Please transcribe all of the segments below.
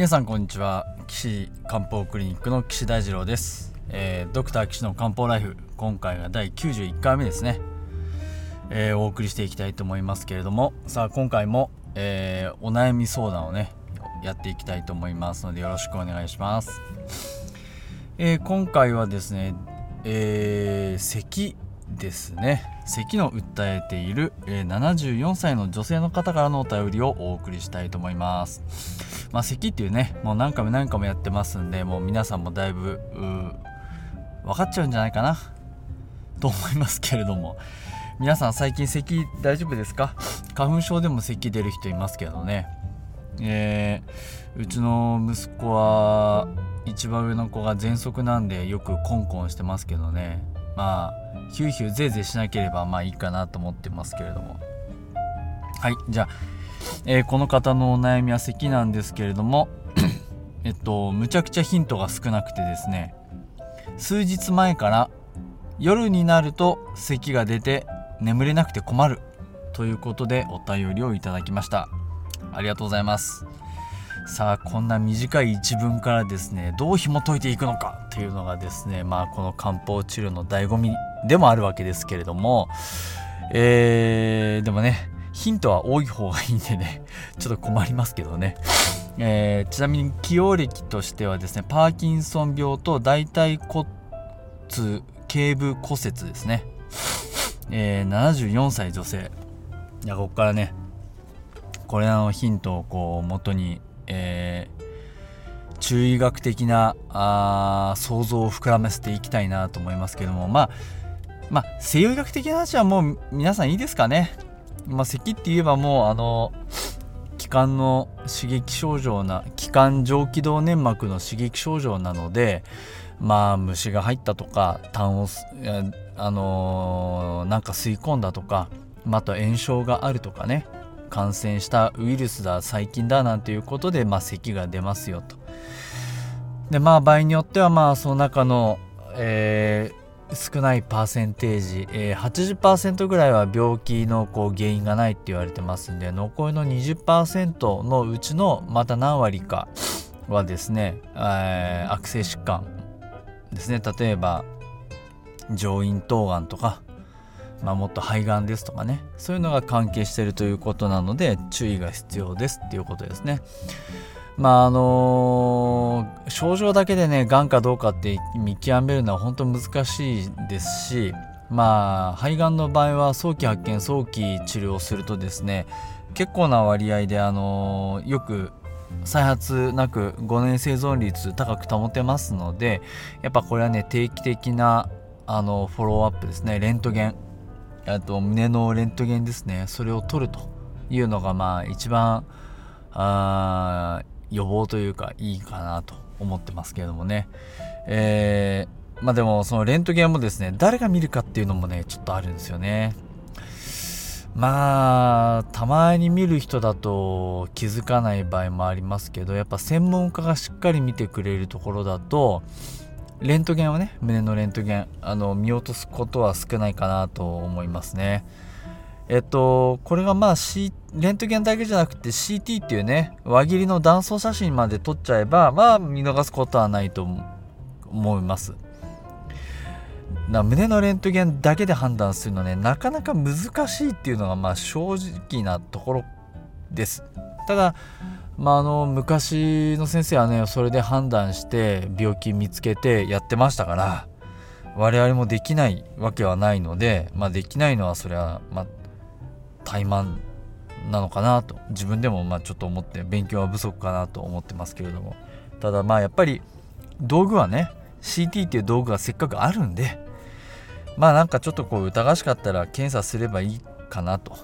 皆さんこんにちは。岸漢方クリニックの岸大二郎です、えー、ドクター岸の漢方ライフ今回が第91回目ですね、えー、お送りしていきたいと思いますけれども。さあ今回も、えー、お悩み相談をねやっていきたいと思いますのでよろしくお願いします、え今回はですね、え咳ですね。咳の訴えている、え、74歳の女性の方からのお便りをお送りしたいと思います。まあ咳っていうねもう何回も何回もやってますんでもう皆さんもだいぶ分かっちゃうんじゃないかなと思いますけれども。皆さん最近咳大丈夫ですか？花粉症でも咳出る人いますけどね。えー、うちの息子は一番上の子が喘息なんでよくコンコンしてますけどね。まあヒューヒューゼーゼーしなければまあいいかなと思ってますけれども。はいじゃあ、えー、この方のお悩みは咳なんですけれども。えっとむちゃくちゃヒントが少なくてですね。数日前から夜になると咳が出て眠れなくて困るということでお便りをいただきました。ありがとうございます。さあこんな短い一文からですねどう紐解いていくのかというのがですねまあこの漢方治療の醍醐味でもあるわけですけれどもえー、でもねヒントは多い方がいいんでね ちょっと困りますけどね、えー、ちなみに起用歴としてはですねパーキンソン病と大腿骨頸部骨折ですね、えー、74歳女性。いやここからねこれらのヒントをこう元にえー、中医学的なあ想像を膨らませていきたいなと思いますけども。まあまあ西洋医学的な話はもう皆さんいいですかねまあ咳って言えばもうあの気管の刺激症状な気管上気道粘膜の刺激症状なのでまあ虫が入ったとか痰をあのー、なんか吸い込んだとかまた炎症があるとかね感染したウイルスだ細菌だなんていうことで、まあ、咳が出ますよと。でまあ場合によってはまあその中の、えー、少ないパーセンテージ、えー、80%ぐらいは病気のこう原因がないって言われてますんで残りの20%のうちのまた何割かはですね、えー、悪性疾患ですね例えば上咽頭がんとかまあ、もっと肺がんですとかねそういうのが関係してるということなので注意が必要ですっていうことですね。まああのー、症状だけでねがんかどうかって見極めるのは本当難しいですしまあ肺がんの場合は早期発見早期治療するとですね結構な割合であの、よく再発なく5年生存率高く保てますのでやっぱこれはね定期的なあのフォローアップですねレントゲンあと胸のレントゲンですねそれを取るというのがまあ一番あ予防というかいいかなと思ってますけれどもね。えー、まあでもそのレントゲンもですね誰が見るかっていうのもねちょっとあるんですよね。まあたまに見る人だと気づかない場合もありますけどやっぱ専門家がしっかり見てくれるところだとレントゲンはね胸のレントゲンあの見落とすことは少ないかなと思いますね。えっとこれがまあ、C、レントゲンだけじゃなくて CT っていうね輪切りの断層写真まで撮っちゃえばまあ見逃すことはないと思います。な胸のレントゲンだけで判断するのねなかなか難しいっていうのがまあ正直なところです。ただまあ、あの昔の先生はねそれで判断して病気見つけてやってましたから我々もできないわけはないので、まあ、できないのはそれは、まあ、怠慢なのかなと自分でもまあちょっと思って勉強は不足かなと思ってますけれども。ただまあやっぱり道具はね CT っていう道具がせっかくあるんでまあなんかちょっとこう疑わしかったら検査すればいいかなと、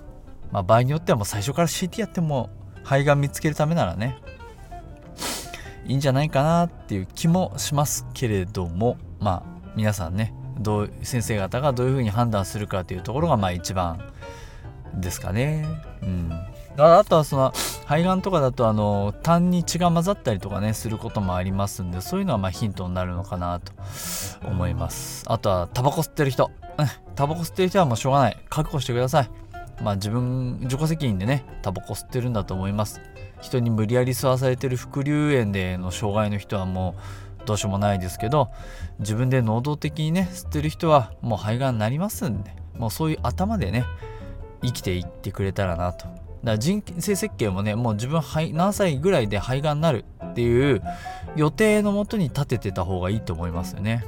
まあ、場合によってはもう最初から CT やっても肺がん見つけるためならねいいんじゃないかなっていう気もしますけれどもまあ皆さんねどう先生方がどういうふうに判断するかというところがまあ一番ですかね。うん、あとはその肺がんとかだとあの痰に血が混ざったりとかねすることもありますんでそういうのはまあヒントになるのかなと思います。あとはタバコ吸ってる人。タバコ吸ってる人はもうしょうがない。覚悟してください。まあ自分自己責任でねタバコ吸ってるんだと思います。人に無理やり吸わされてる副流炎での障害の人はもうどうしようもないですけど自分で能動的にね吸ってる人はもう肺がんになりますんでもうそういう頭でね生きていってくれたらなと。だから人生設計もねもう自分何歳ぐらいで肺がんになるっていう予定のもとに立ててた方がいいと思いますよね、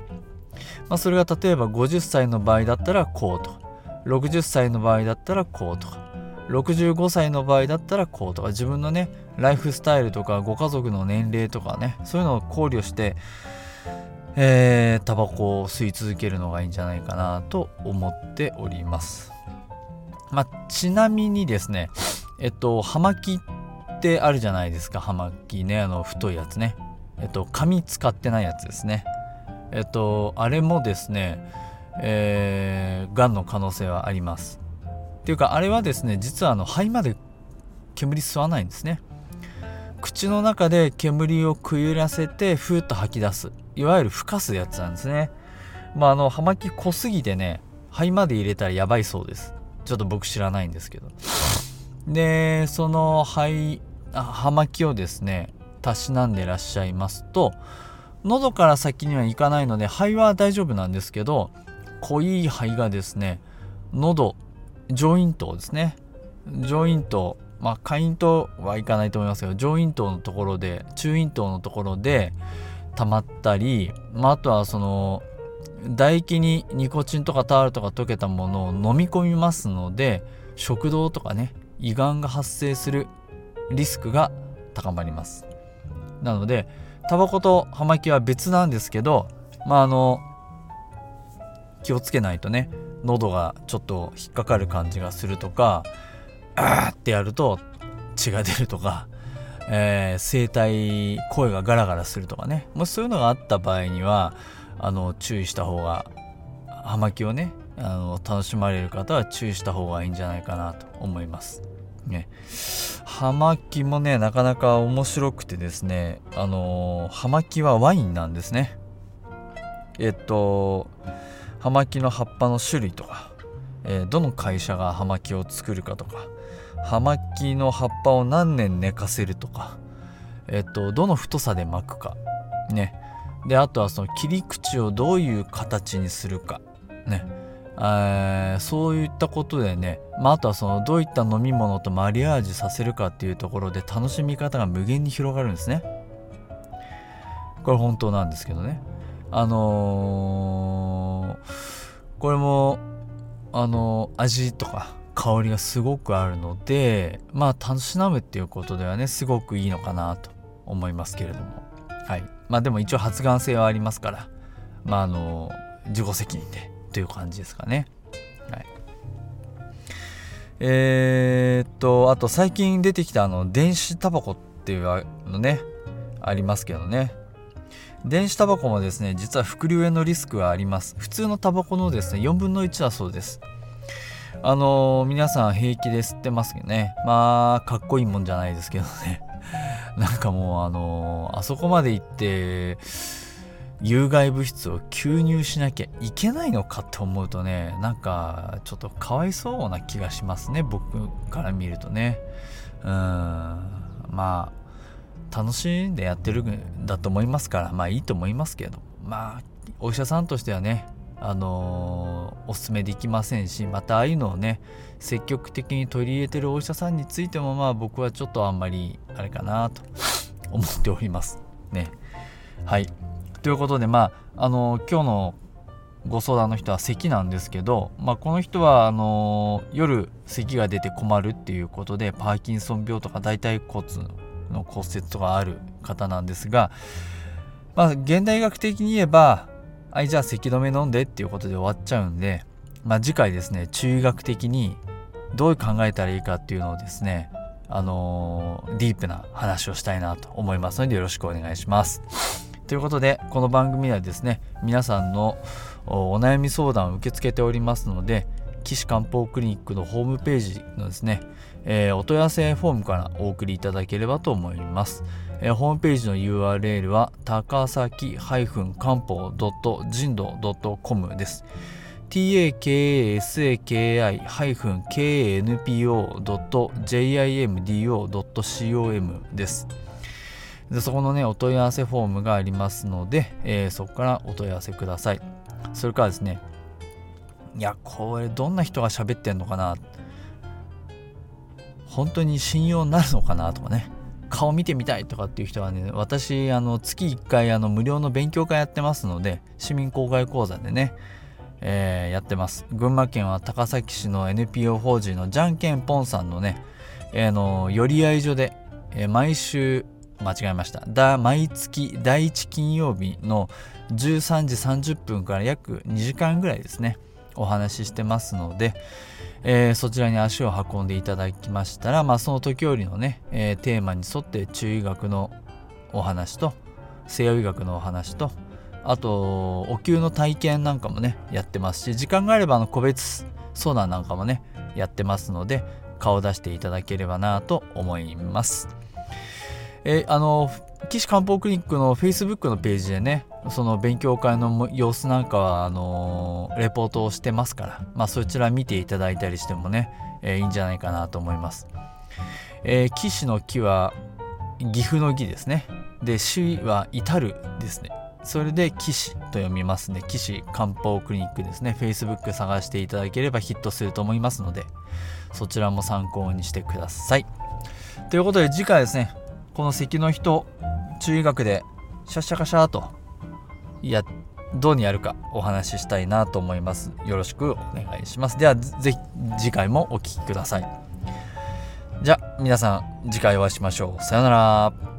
まあ、それが例えば50歳の場合だったらこうと。60歳の場合だったらこうとか。65歳の場合だったらこうとか。自分のねライフスタイルとかご家族の年齢とかねそういうのを考慮してえー、タバコを吸い続けるのがいいんじゃないかなと思っております。まあ、ちなみにですねえっと葉巻ってあるじゃないですか。葉巻ねあの太いやつね。えっと紙使ってないやつですね。えっとあれもですねえー、がんの可能性はあります。っていうかあれはですね実はあの肺まで煙吸わないんですね。口の中で煙をくゆらせてふーっと吐き出す。いわゆるふかすやつなんですね。まああの葉巻濃すぎてね肺まで入れたらやばいそうです。ちょっと僕知らないんですけど。でその肺葉巻をですねたしなんでらっしゃいますと喉から先には行かないので肺は大丈夫なんですけど濃い肺がですね喉上咽頭ですね上咽頭まあ下咽頭はいかないと思いますけど上咽頭のところで中咽頭のところで溜まったり、まあ、あとはその唾液にニコチンとかタールとか溶けたものを飲み込みますので食道とかね胃がんが発生するリスクが高まります。なのでタバコと葉巻は別なんですけどまああの気をつけないとね喉がちょっと引っかかる感じがするとかあーってやると血が出るとか、えー、声帯声がガラガラするとかね。もしそういうのがあった場合にはあの注意した方が葉巻をねあの楽しまれる方は注意した方がいいんじゃないかなと思います。ね、葉巻もねなかなか面白くてですねあの葉巻はワインなんですね。えっと葉巻の葉っぱの種類とか、えー、どの会社が葉巻を作るかとか葉巻の葉っぱを何年寝かせるとか、えっとどの太さで巻くかねであとはその切り口をどういう形にするか。ね。えー、そういったことでね、まあ、あとはそのどういった飲み物とマリアージュさせるかっていうところで楽しみ方が無限に広がるんですね。これ本当なんですけどね。あのー、これもあのー、味とか香りがすごくあるのでまあ楽しむっていうことではねすごくいいのかなと思いますけれども。はい。まあでも一応発がん性はありますからまああの自己責任でという感じですかね。はい。えー、っとあと最近出てきたあの電子タバコっていうのねありますけどね。電子タバコもですね実は副流炎のリスクはあります。普通のタバコのですね4分の1だそうです。あのー、皆さん平気で吸ってますけどね。まあかっこいいもんじゃないですけどね。なんかもうあのー、あそこまで行って有害物質を吸入しなきゃいけないのかって思うとねなんかちょっとかわいそうな気がしますね僕から見るとね。うん。まあ楽しんでやってるんだと思いますからまあいいと思いますけど。まあお医者さんとしてはねあのー、おすすめできませんしまたああいうのをね積極的に取り入れてるお医者さんについてもまあ僕はちょっとあんまりあれかなと 思っておりますね。はい。ということでまああのー、今日のご相談の人は咳なんですけど、まあ、この人はあのー、夜咳が出て困るっていうことでパーキンソン病とか大腿骨の骨折とかある方なんですが、まあ、現代医学的に言えばはいじゃあ咳止め飲んでっていうことで終わっちゃうんで、まあ、次回ですね中学的にどう考えたらいいかっていうのをですねあのー、ディープな話をしたいなと思いますのでよろしくお願いします。ということでこの番組ではですね皆さんのお悩み相談を受け付けておりますので岸漢方クリニックのホームページのですね、えー、お問い合わせフォームからお送りいただければと思います。えー、ホームページの URL は高崎漢方人道 .com です。takasaki-kanpo.jimdo.com です。でそこのね、お問い合わせフォームがありますので、えー、そこからお問い合わせください。それからですね、いや、これどんな人が喋ってんのかな本当に信用になるのかなとかね。顔見てみたいとかっていう人はね、私、あの月1回あの無料の勉強会やってますので、市民公開講座でね、えー、やってます。群馬県は高崎市の NPO 法人のじゃんけんぽんさんのね、えー、の寄り合い所で、えー、毎週間違えましただ毎月第1金曜日の13時30分から約2時間ぐらいですねお話ししてますので、えー、そちらに足を運んでいただきましたら、まあ、その時折のね、えー、テーマに沿って中医学のお話と西洋医学のお話とあとお灸の体験なんかもねやってますし時間があればあの個別相談なんかもねやってますので顔出していただければなと思います。えあの岸漢方クリニックの Facebook のページでねその勉強会の様子なんかはあのレポートをしてますから、まあ、そちら見ていただいたりしてもね、えー、いいんじゃないかなと思います。えー、岸の木は岐阜の木ですね。で、死は至るですね。それで岸と読みますね。岸漢方クリニックですね。Facebook 探していただければヒットすると思いますので、そちらも参考にしてください。ということで次回ですね、この咳の人、中医学でシャッシャカシャーといやどうにやるかお話ししたいなと思います。よろしくお願いします。ではぜひ次回もお聴きください。じゃあ皆さん次回お会いしましょう。さようなら。